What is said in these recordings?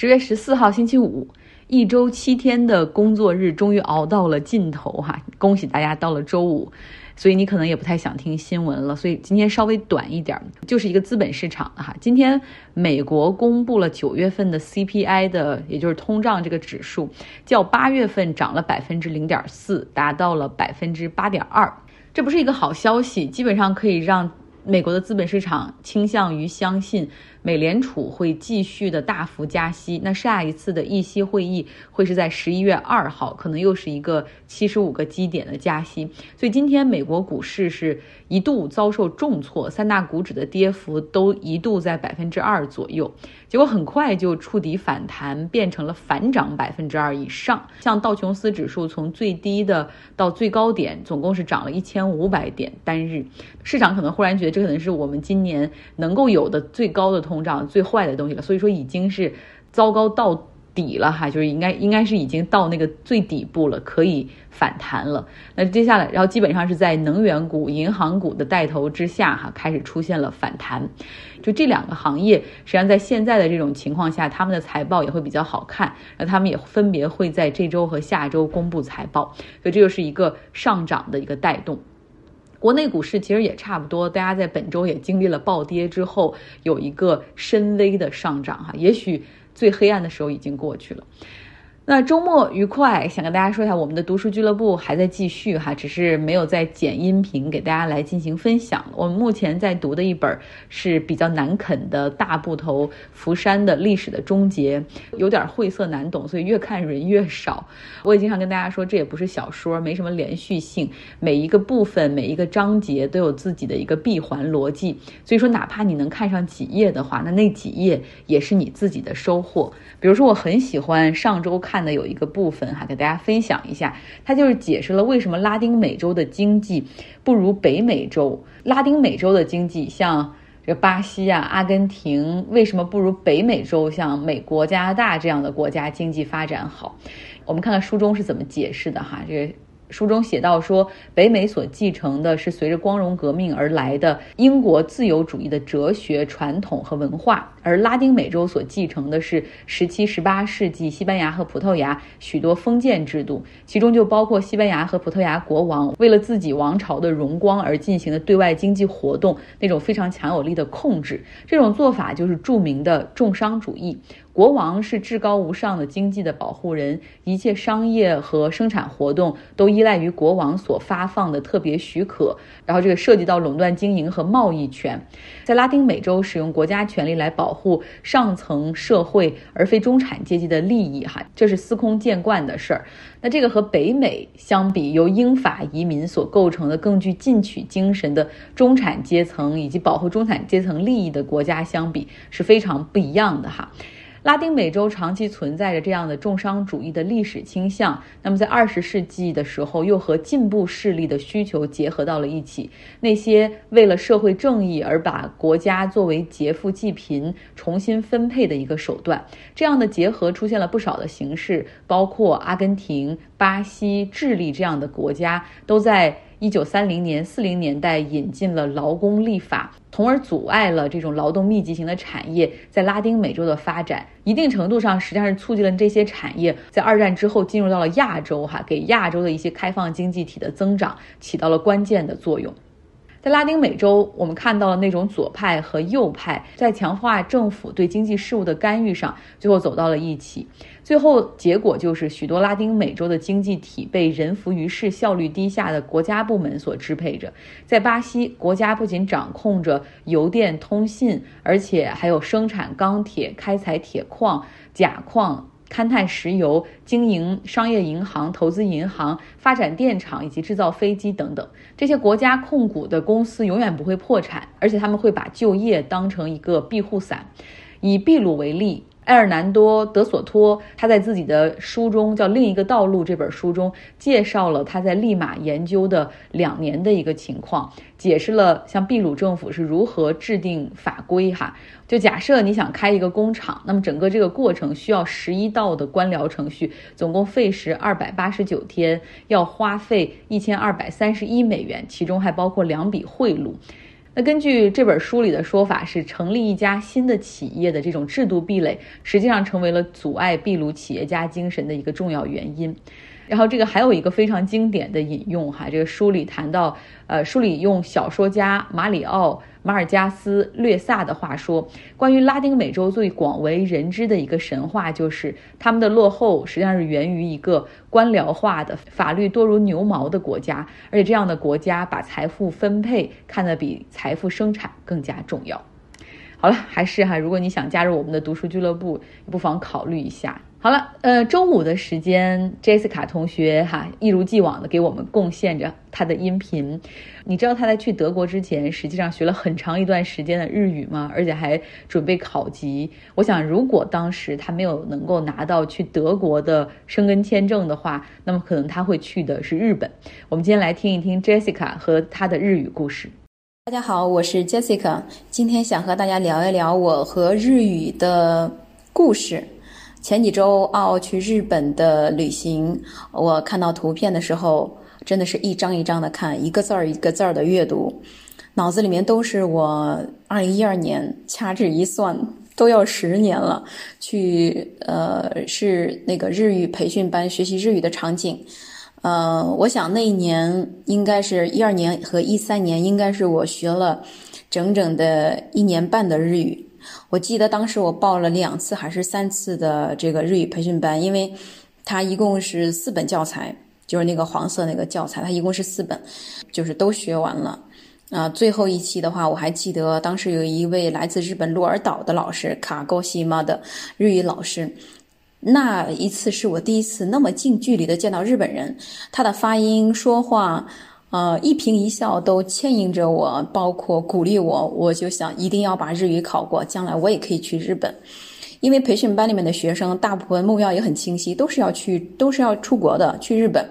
十月十四号星期五，一周七天的工作日终于熬到了尽头哈！恭喜大家到了周五，所以你可能也不太想听新闻了，所以今天稍微短一点，就是一个资本市场哈。今天美国公布了九月份的 CPI 的，也就是通胀这个指数，较八月份涨了百分之零点四，达到了百分之八点二。这不是一个好消息，基本上可以让美国的资本市场倾向于相信。美联储会继续的大幅加息，那下一次的议息会议会是在十一月二号，可能又是一个七十五个基点的加息。所以今天美国股市是一度遭受重挫，三大股指的跌幅都一度在百分之二左右，结果很快就触底反弹，变成了反涨百分之二以上。像道琼斯指数从最低的到最高点，总共是涨了一千五百点单日。市场可能忽然觉得这可能是我们今年能够有的最高的。通胀最坏的东西了，所以说已经是糟糕到底了哈，就是应该应该是已经到那个最底部了，可以反弹了。那接下来，然后基本上是在能源股、银行股的带头之下哈，开始出现了反弹。就这两个行业，实际上在现在的这种情况下，他们的财报也会比较好看，那他们也分别会在这周和下周公布财报，所以这就是一个上涨的一个带动。国内股市其实也差不多，大家在本周也经历了暴跌之后，有一个深微的上涨哈，也许最黑暗的时候已经过去了。那周末愉快，想跟大家说一下，我们的读书俱乐部还在继续哈，只是没有在剪音频给大家来进行分享。我们目前在读的一本是比较难啃的大部头福山的历史的终结，有点晦涩难懂，所以越看人越少。我也经常跟大家说，这也不是小说，没什么连续性，每一个部分、每一个章节都有自己的一个闭环逻辑。所以说，哪怕你能看上几页的话，那那几页也是你自己的收获。比如说，我很喜欢上周看的有一个部分哈，给大家分享一下，它就是解释了为什么拉丁美洲的经济不如北美洲。拉丁美洲的经济，像这巴西啊、阿根廷，为什么不如北美洲像美国、加拿大这样的国家经济发展好？我们看看书中是怎么解释的哈，这个。书中写到说，北美所继承的是随着光荣革命而来的英国自由主义的哲学传统和文化，而拉丁美洲所继承的是十七、十八世纪西班牙和葡萄牙许多封建制度，其中就包括西班牙和葡萄牙国王为了自己王朝的荣光而进行的对外经济活动那种非常强有力的控制。这种做法就是著名的重商主义。国王是至高无上的经济的保护人，一切商业和生产活动都依赖于国王所发放的特别许可。然后这个涉及到垄断经营和贸易权，在拉丁美洲使用国家权力来保护上层社会而非中产阶级的利益，哈，这是司空见惯的事儿。那这个和北美相比，由英法移民所构成的更具进取精神的中产阶层以及保护中产阶层利益的国家相比，是非常不一样的哈。拉丁美洲长期存在着这样的重商主义的历史倾向，那么在二十世纪的时候，又和进步势力的需求结合到了一起。那些为了社会正义而把国家作为劫富济贫、重新分配的一个手段，这样的结合出现了不少的形式，包括阿根廷、巴西、智利这样的国家都在。一九三零年、四零年代引进了劳工立法，从而阻碍了这种劳动密集型的产业在拉丁美洲的发展。一定程度上，实际上是促进了这些产业在二战之后进入到了亚洲，哈，给亚洲的一些开放经济体的增长起到了关键的作用。在拉丁美洲，我们看到了那种左派和右派在强化政府对经济事务的干预上，最后走到了一起。最后结果就是许多拉丁美洲的经济体被人浮于事、效率低下的国家部门所支配着。在巴西，国家不仅掌控着邮电通信，而且还有生产钢铁、开采铁矿、钾矿。勘探石油、经营商业银行、投资银行、发展电厂以及制造飞机等等，这些国家控股的公司永远不会破产，而且他们会把就业当成一个庇护伞。以秘鲁为例。埃尔南多·德索托他在自己的书中叫《另一个道路》这本书中介绍了他在利马研究的两年的一个情况，解释了像秘鲁政府是如何制定法规。哈，就假设你想开一个工厂，那么整个这个过程需要十一道的官僚程序，总共费时二百八十九天，要花费一千二百三十一美元，其中还包括两笔贿赂。那根据这本书里的说法，是成立一家新的企业的这种制度壁垒，实际上成为了阻碍秘鲁企业家精神的一个重要原因。然后这个还有一个非常经典的引用哈，这个书里谈到，呃，书里用小说家马里奥马尔加斯略萨的话说，关于拉丁美洲最广为人知的一个神话，就是他们的落后实际上是源于一个官僚化的、法律多如牛毛的国家，而且这样的国家把财富分配看得比财富生产更加重要。好了，还是哈，如果你想加入我们的读书俱乐部，不妨考虑一下。好了，呃，周五的时间，Jessica 同学哈一如既往的给我们贡献着他的音频。你知道他在去德国之前，实际上学了很长一段时间的日语吗？而且还准备考级。我想，如果当时他没有能够拿到去德国的生根签证的话，那么可能他会去的是日本。我们今天来听一听 Jessica 和他的日语故事。大家好，我是 Jessica，今天想和大家聊一聊我和日语的故事。前几周奥去日本的旅行，我看到图片的时候，真的是一张一张的看，一个字儿一个字儿的阅读，脑子里面都是我二零一二年掐指一算都要十年了，去呃是那个日语培训班学习日语的场景，呃，我想那一年应该是一二年和一三年，应该是我学了整整的一年半的日语。我记得当时我报了两次还是三次的这个日语培训班，因为它一共是四本教材，就是那个黄色那个教材，它一共是四本，就是都学完了。啊，最后一期的话，我还记得当时有一位来自日本鹿儿岛的老师卡沟西妈的日语老师，那一次是我第一次那么近距离的见到日本人，他的发音说话。呃，一颦一笑都牵引着我，包括鼓励我，我就想一定要把日语考过，将来我也可以去日本。因为培训班里面的学生大部分目标也很清晰，都是要去，都是要出国的，去日本。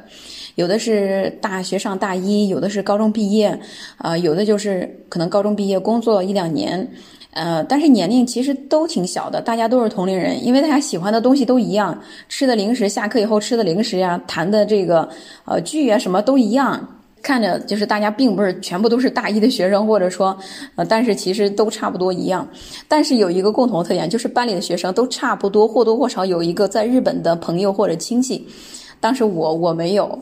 有的是大学上大一，有的是高中毕业，啊，有的就是可能高中毕业工作一两年，呃，但是年龄其实都挺小的，大家都是同龄人，因为大家喜欢的东西都一样，吃的零食，下课以后吃的零食呀，谈的这个呃剧啊什么都一样。看着就是大家并不是全部都是大一的学生，或者说，呃，但是其实都差不多一样。但是有一个共同特点，就是班里的学生都差不多或多或少有一个在日本的朋友或者亲戚。当时我我没有，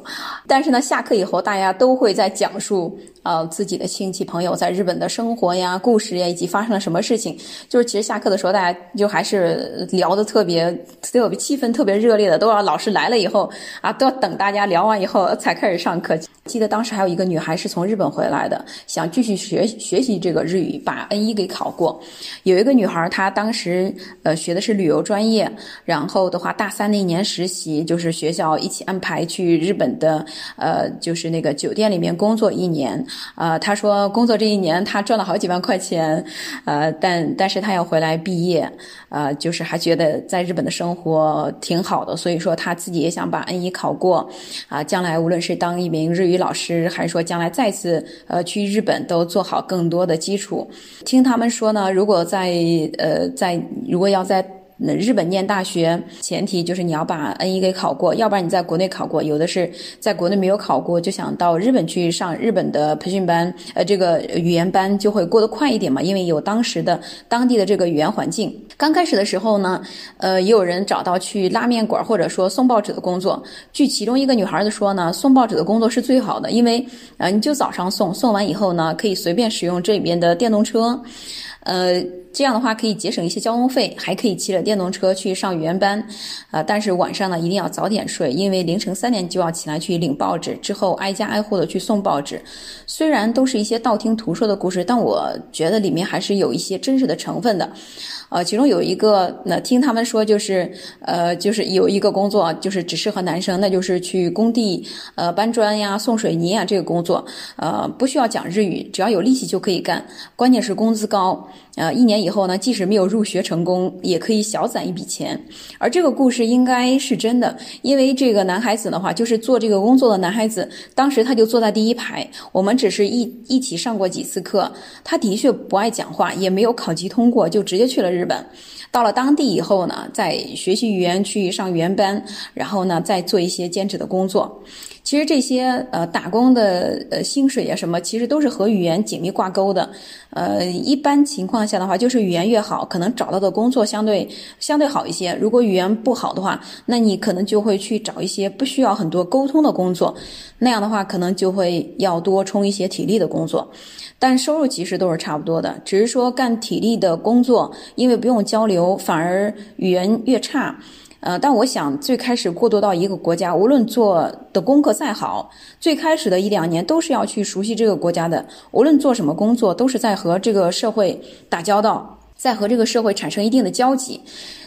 但是呢，下课以后大家都会在讲述。呃，自己的亲戚朋友在日本的生活呀、故事呀，以及发生了什么事情，就是其实下课的时候，大家就还是聊的特别特别气氛特别热烈的，都要老师来了以后啊，都要等大家聊完以后才开始上课。记得当时还有一个女孩是从日本回来的，想继续学学习这个日语，把 N 一给考过。有一个女孩，她当时呃学的是旅游专业，然后的话大三那一年实习，就是学校一起安排去日本的呃，就是那个酒店里面工作一年。呃，他说工作这一年他赚了好几万块钱，呃，但但是他要回来毕业，呃，就是还觉得在日本的生活挺好的，所以说他自己也想把 N 一考过，啊，将来无论是当一名日语老师，还是说将来再次呃去日本，都做好更多的基础。听他们说呢，如果在呃在如果要在。那日本念大学前提就是你要把 N 一给考过，要不然你在国内考过。有的是在国内没有考过，就想到日本去上日本的培训班，呃，这个语言班就会过得快一点嘛，因为有当时的当地的这个语言环境。刚开始的时候呢，呃，也有人找到去拉面馆或者说送报纸的工作。据其中一个女孩子说呢，送报纸的工作是最好的，因为呃，你就早上送，送完以后呢，可以随便使用这边的电动车。呃，这样的话可以节省一些交通费，还可以骑着电动车去上语言班，啊，但是晚上呢一定要早点睡，因为凌晨三点就要起来去领报纸，之后挨家挨户的去送报纸。虽然都是一些道听途说的故事，但我觉得里面还是有一些真实的成分的。呃，其中有一个，那听他们说就是，呃，就是有一个工作就是只适合男生，那就是去工地，呃，搬砖呀、送水泥啊这个工作，呃，不需要讲日语，只要有力气就可以干，关键是工资高。呃，一年以后呢，即使没有入学成功，也可以小攒一笔钱。而这个故事应该是真的，因为这个男孩子的话，就是做这个工作的男孩子，当时他就坐在第一排，我们只是一一起上过几次课，他的确不爱讲话，也没有考级通过，就直接去了日本。到了当地以后呢，再学习语言，去上语言班，然后呢，再做一些兼职的工作。其实这些呃打工的呃薪水啊什么，其实都是和语言紧密挂钩的。呃，一般情况下的话，就是语言越好，可能找到的工作相对相对好一些。如果语言不好的话，那你可能就会去找一些不需要很多沟通的工作，那样的话可能就会要多充一些体力的工作。但收入其实都是差不多的，只是说干体力的工作，因为不用交流，有反而语言越差。呃，但我想最开始过渡到一个国家，无论做的功课再好，最开始的一两年都是要去熟悉这个国家的。无论做什么工作，都是在和这个社会打交道，在和这个社会产生一定的交集，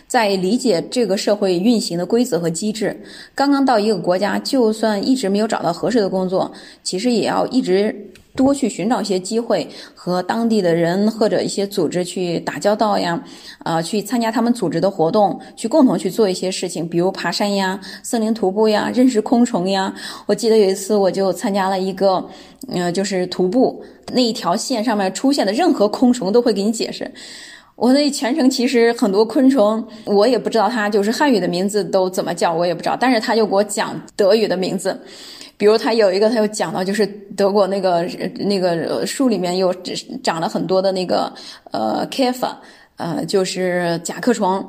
在理解这个社会运行的规则和机制。刚刚到一个国家，就算一直没有找到合适的工作，其实也要一直。多去寻找一些机会，和当地的人或者一些组织去打交道呀，啊，去参加他们组织的活动，去共同去做一些事情，比如爬山呀、森林徒步呀、认识昆虫呀。我记得有一次我就参加了一个，呃，就是徒步那一条线上面出现的任何昆虫都会给你解释。我那全程其实很多昆虫我也不知道它就是汉语的名字都怎么叫，我也不知道，但是他就给我讲德语的名字。比如他有一个，他又讲到，就是德国那个那个树里面又长了很多的那个呃 k f 呃，就是甲壳虫。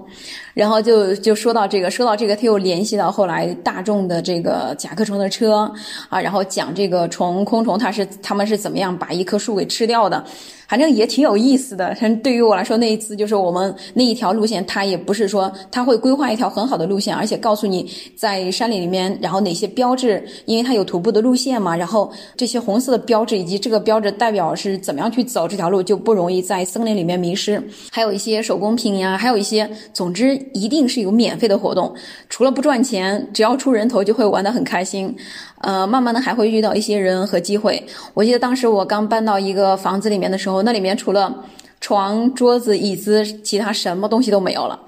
然后就就说到这个，说到这个，他又联系到后来大众的这个甲壳虫的车啊，然后讲这个虫昆虫，它是他们是怎么样把一棵树给吃掉的。反正也挺有意思的。反正对于我来说，那一次就是我们那一条路线，它也不是说它会规划一条很好的路线，而且告诉你在山里里面，然后哪些标志，因为它有徒步的路线嘛，然后这些红色的标志以及这个标志代表是怎么样去走这条路，就不容易在森林里面迷失。还有一些手工品呀，还有一些，总之一定是有免费的活动，除了不赚钱，只要出人头就会玩得很开心。呃，慢慢的还会遇到一些人和机会。我记得当时我刚搬到一个房子里面的时候，那里面除了床、桌子、椅子，其他什么东西都没有了。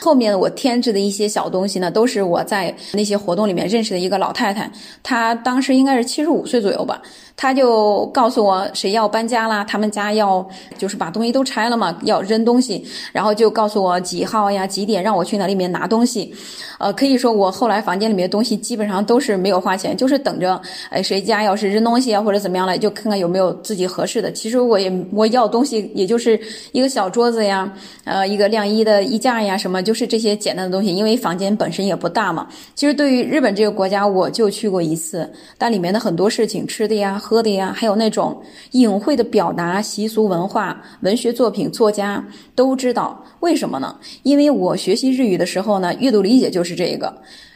后面我添置的一些小东西呢，都是我在那些活动里面认识的一个老太太，她当时应该是七十五岁左右吧。他就告诉我谁要搬家啦，他们家要就是把东西都拆了嘛，要扔东西，然后就告诉我几号呀几点让我去那里面拿东西，呃，可以说我后来房间里面的东西基本上都是没有花钱，就是等着，哎，谁家要是扔东西啊或者怎么样了，就看看有没有自己合适的。其实我也我要东西也就是一个小桌子呀，呃，一个晾衣的衣架呀，什么就是这些简单的东西，因为房间本身也不大嘛。其实对于日本这个国家，我就去过一次，但里面的很多事情，吃的呀。喝的呀，还有那种隐晦的表达、习俗、文化、文学作品、作家都知道，为什么呢？因为我学习日语的时候呢，阅读理解就是这个。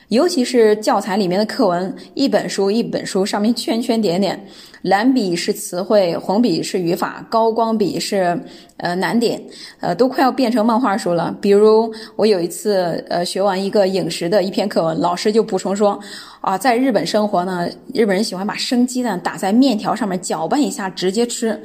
尤其是教材里面的课文，一本书一本书上面圈圈点点，蓝笔是词汇，红笔是语法，高光笔是呃难点，呃都快要变成漫画书了。比如我有一次呃学完一个饮食的一篇课文，老师就补充说，啊，在日本生活呢，日本人喜欢把生鸡蛋打在面条上面搅拌一下直接吃。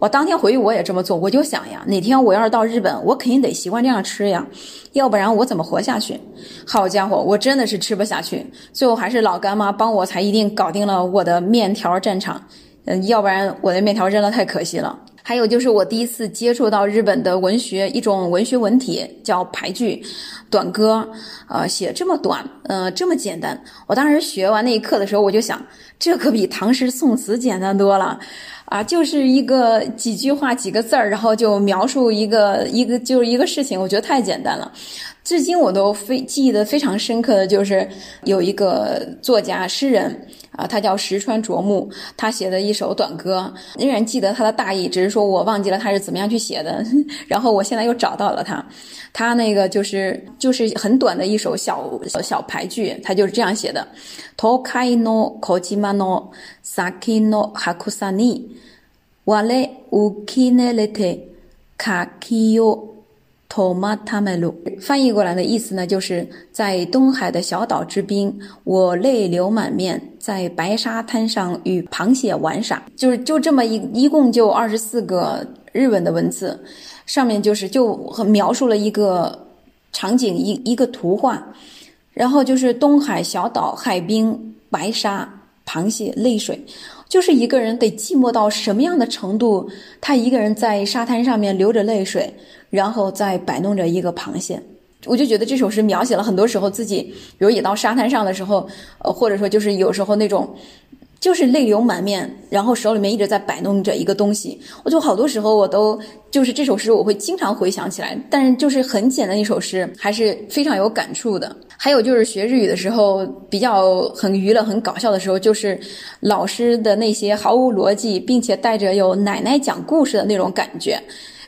我当天回去我也这么做，我就想呀，哪天我要是到日本，我肯定得习惯这样吃呀，要不然我怎么活下去？好家伙，我真的是吃不下去。最后还是老干妈帮我才一定搞定了我的面条战场，嗯，要不然我的面条扔了太可惜了。还有就是我第一次接触到日本的文学，一种文学文体叫俳句，短歌，呃，写这么短，呃，这么简单。我当时学完那一课的时候，我就想，这可比唐诗宋词简单多了。啊，就是一个几句话几个字儿，然后就描述一个一个就是一个事情，我觉得太简单了。至今我都非记得非常深刻的就是有一个作家诗人啊，他叫石川啄木，他写的一首短歌，仍然记得他的大意，只是说我忘记了他是怎么样去写的。然后我现在又找到了他，他那个就是就是很短的一首小小俳句，他就是这样写的：Tokai no kojima no saki no hakusani。瓦雷乌基内雷特卡基尤托马塔梅鲁，翻译过来的意思呢，就是在东海的小岛之滨，我泪流满面，在白沙滩上与螃蟹玩耍。就是就这么一一共就二十四个日文的文字，上面就是就描述了一个场景一一个图画，然后就是东海小岛海滨白沙螃蟹泪水。就是一个人得寂寞到什么样的程度？他一个人在沙滩上面流着泪水，然后再摆弄着一个螃蟹。我就觉得这首诗描写了很多时候自己，比如也到沙滩上的时候，呃，或者说就是有时候那种。就是泪流满面，然后手里面一直在摆弄着一个东西。我就好多时候我都就是这首诗，我会经常回想起来。但是就是很简单一首诗，还是非常有感触的。还有就是学日语的时候，比较很娱乐、很搞笑的时候，就是老师的那些毫无逻辑，并且带着有奶奶讲故事的那种感觉。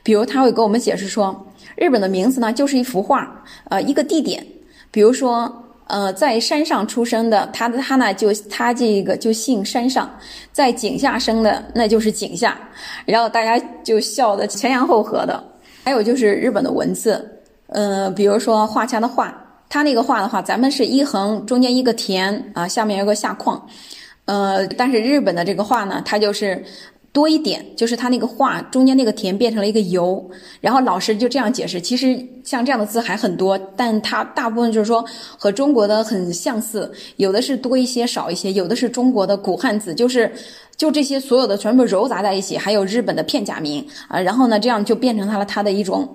比如他会给我们解释说，日本的名字呢就是一幅画，呃，一个地点，比如说。呃，在山上出生的，他的他呢就他这个就姓山上，在井下生的那就是井下，然后大家就笑得前仰后合的。还有就是日本的文字，嗯，比如说画家的画，他那个画的话，咱们是一横中间一个田啊，下面有个下框，呃，但是日本的这个画呢，它就是。多一点，就是它那个画中间那个田变成了一个油，然后老师就这样解释。其实像这样的字还很多，但它大部分就是说和中国的很相似，有的是多一些少一些，有的是中国的古汉字，就是就这些所有的全部揉杂在一起，还有日本的片假名啊，然后呢这样就变成它了它的一种。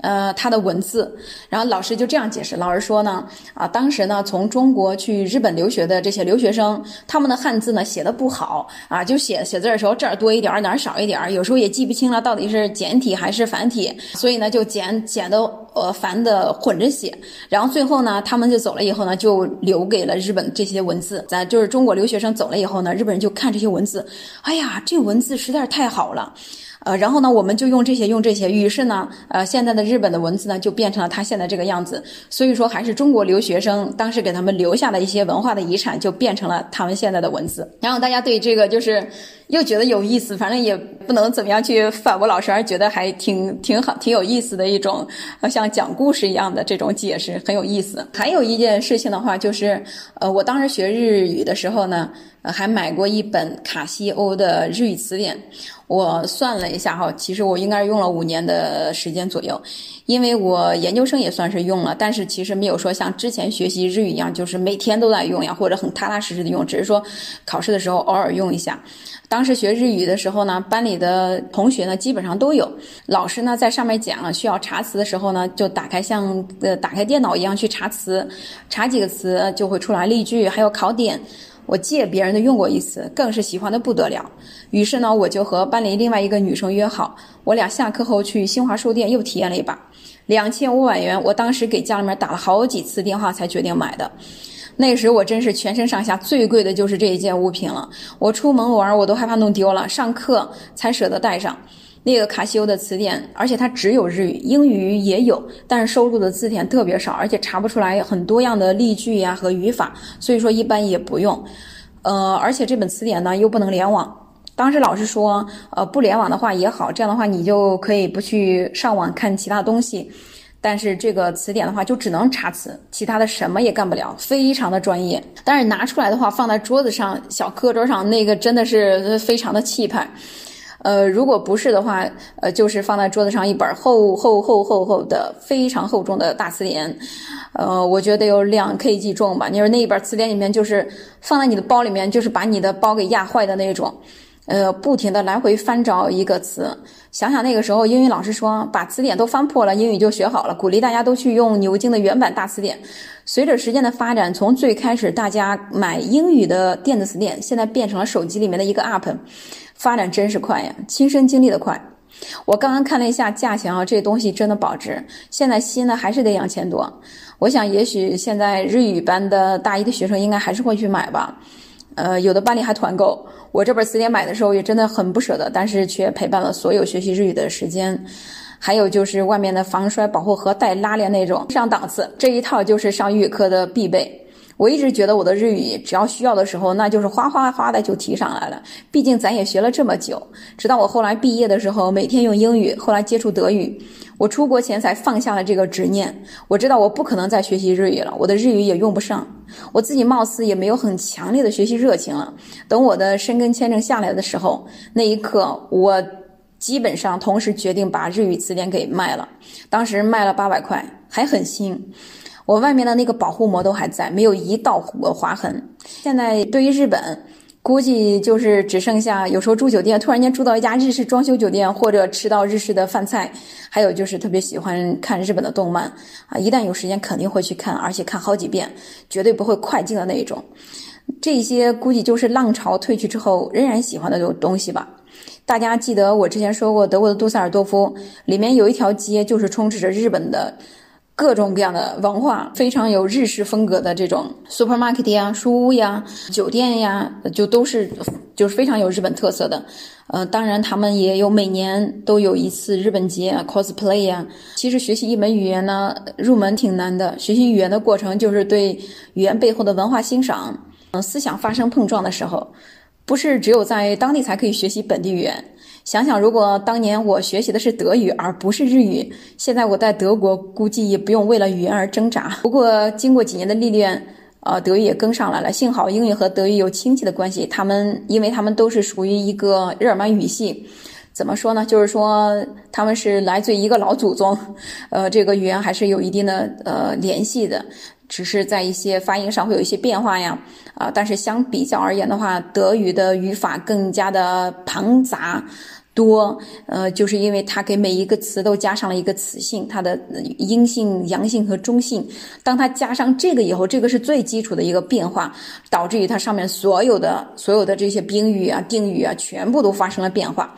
呃，他的文字，然后老师就这样解释。老师说呢，啊，当时呢，从中国去日本留学的这些留学生，他们的汉字呢写的不好啊，就写写字的时候这儿多一点儿，哪儿少一点儿，有时候也记不清了到底是简体还是繁体，所以呢就简简的呃繁的混着写。然后最后呢，他们就走了以后呢，就留给了日本这些文字。咱就是中国留学生走了以后呢，日本人就看这些文字，哎呀，这文字实在是太好了。呃，然后呢，我们就用这些，用这些，于是呢，呃，现在的日本的文字呢，就变成了他现在这个样子。所以说，还是中国留学生当时给他们留下的一些文化的遗产，就变成了他们现在的文字。然后大家对这个就是又觉得有意思，反正也不能怎么样去反驳老师，而觉得还挺挺好，挺有意思的一种，像讲故事一样的这种解释，很有意思。还有一件事情的话，就是呃，我当时学日语的时候呢，还买过一本卡西欧的日语词典。我算了一下哈，其实我应该是用了五年的时间左右，因为我研究生也算是用了，但是其实没有说像之前学习日语一样，就是每天都在用呀，或者很踏踏实实的用，只是说考试的时候偶尔用一下。当时学日语的时候呢，班里的同学呢基本上都有，老师呢在上面讲了需要查词的时候呢，就打开像呃打开电脑一样去查词，查几个词就会出来例句，还有考点。我借别人的用过一次，更是喜欢的不得了。于是呢，我就和班里另外一个女生约好，我俩下课后去新华书店又体验了一把。两千五百元，我当时给家里面打了好几次电话才决定买的。那时我真是全身上下最贵的就是这一件物品了。我出门玩我都害怕弄丢了，上课才舍得带上。那个卡西欧的词典，而且它只有日语，英语也有，但是收录的字典特别少，而且查不出来很多样的例句呀和语法，所以说一般也不用。呃，而且这本词典呢又不能联网。当时老师说，呃，不联网的话也好，这样的话你就可以不去上网看其他东西。但是这个词典的话就只能查词，其他的什么也干不了，非常的专业。但是拿出来的话放在桌子上，小课桌上那个真的是非常的气派。呃，如果不是的话，呃，就是放在桌子上一本厚厚厚厚厚的、非常厚重的大词典，呃，我觉得有两 Kg 重吧。你说那一本词典里面，就是放在你的包里面，就是把你的包给压坏的那种，呃，不停的来回翻找一个词。想想那个时候，英语老师说把词典都翻破了，英语就学好了，鼓励大家都去用牛津的原版大词典。随着时间的发展，从最开始大家买英语的电子词典，现在变成了手机里面的一个 App。发展真是快呀，亲身经历的快。我刚刚看了一下价钱啊，这东西真的保值。现在新的还是得两千多。我想，也许现在日语班的大一的学生应该还是会去买吧。呃，有的班里还团购。我这本词典买的时候也真的很不舍得，但是却陪伴了所有学习日语的时间。还有就是外面的防摔保护盒带拉链那种，上档次。这一套就是上日语课的必备。我一直觉得我的日语只要需要的时候，那就是哗哗哗的就提上来了。毕竟咱也学了这么久，直到我后来毕业的时候，每天用英语，后来接触德语，我出国前才放下了这个执念。我知道我不可能再学习日语了，我的日语也用不上，我自己貌似也没有很强烈的学习热情了。等我的申根签证下来的时候，那一刻我基本上同时决定把日语词典给卖了，当时卖了八百块，还很新。我外面的那个保护膜都还在，没有一道划痕。现在对于日本估计就是只剩下有时候住酒店，突然间住到一家日式装修酒店，或者吃到日式的饭菜，还有就是特别喜欢看日本的动漫啊，一旦有时间肯定会去看，而且看好几遍，绝对不会快进的那一种。这些估计就是浪潮退去之后仍然喜欢的东西吧。大家记得我之前说过，德国的杜塞尔多夫里面有一条街，就是充斥着日本的。各种各样的文化，非常有日式风格的这种 supermarket 呀、书屋呀、酒店呀，就都是就是非常有日本特色的。呃，当然他们也有每年都有一次日本节啊 cosplay 呀。其实学习一门语言呢，入门挺难的。学习语言的过程就是对语言背后的文化欣赏，嗯，思想发生碰撞的时候，不是只有在当地才可以学习本地语言。想想，如果当年我学习的是德语而不是日语，现在我在德国估计也不用为了语言而挣扎。不过经过几年的历练，呃，德语也跟上来了。幸好英语和德语有亲戚的关系，他们因为他们都是属于一个日耳曼语系，怎么说呢？就是说他们是来自于一个老祖宗，呃，这个语言还是有一定的呃联系的，只是在一些发音上会有一些变化呀。啊，但是相比较而言的话，德语的语法更加的庞杂。多，呃，就是因为它给每一个词都加上了一个词性，它的阴性、阳性和中性。当它加上这个以后，这个是最基础的一个变化，导致于它上面所有的、所有的这些宾语啊、定语啊，全部都发生了变化。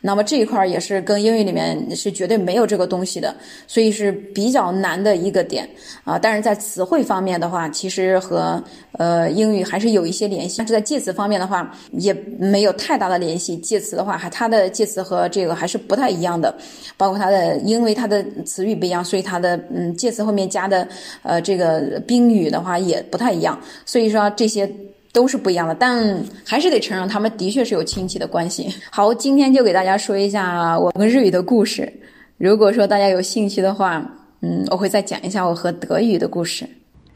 那么这一块也是跟英语里面是绝对没有这个东西的，所以是比较难的一个点啊。但是在词汇方面的话，其实和呃英语还是有一些联系。但是在介词方面的话，也没有太大的联系。介词的话，还它的介词和这个还是不太一样的，包括它的，因为它的词语不一样，所以它的嗯介词后面加的呃这个宾语的话也不太一样。所以说这些。都是不一样的，但还是得承认，他们的确是有亲戚的关系。好，今天就给大家说一下我跟日语的故事。如果说大家有兴趣的话，嗯，我会再讲一下我和德语的故事。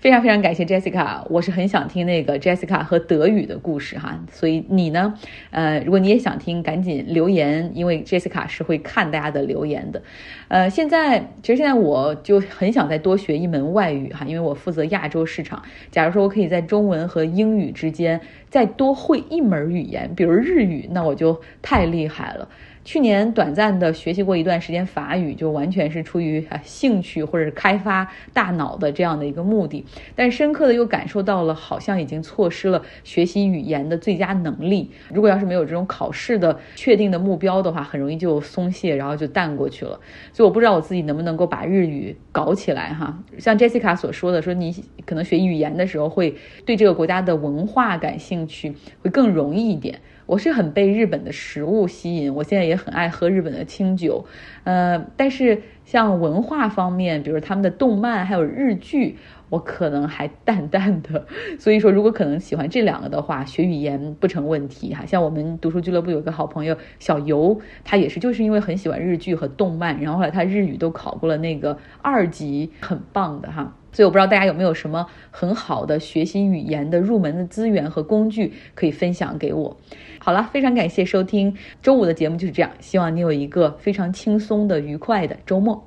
非常非常感谢 Jessica，我是很想听那个 Jessica 和德语的故事哈，所以你呢，呃，如果你也想听，赶紧留言，因为 Jessica 是会看大家的留言的。呃，现在其实现在我就很想再多学一门外语哈，因为我负责亚洲市场。假如说我可以在中文和英语之间再多会一门语言，比如日语，那我就太厉害了。去年短暂的学习过一段时间法语，就完全是出于兴趣或者是开发大脑的这样的一个目的，但深刻的又感受到了好像已经错失了学习语言的最佳能力。如果要是没有这种考试的确定的目标的话，很容易就松懈，然后就淡过去了。所以我不知道我自己能不能够把日语搞起来哈。像 Jessica 所说的，说你可能学语言的时候会对这个国家的文化感兴趣，会更容易一点。我是很被日本的食物吸引，我现在也很爱喝日本的清酒，呃，但是像文化方面，比如他们的动漫还有日剧，我可能还淡淡的。所以说，如果可能喜欢这两个的话，学语言不成问题哈。像我们读书俱乐部有个好朋友小游，他也是就是因为很喜欢日剧和动漫，然后后来他日语都考过了那个二级，很棒的哈。所以我不知道大家有没有什么很好的学习语言的入门的资源和工具可以分享给我。好了，非常感谢收听周五的节目就是这样，希望你有一个非常轻松的、愉快的周末。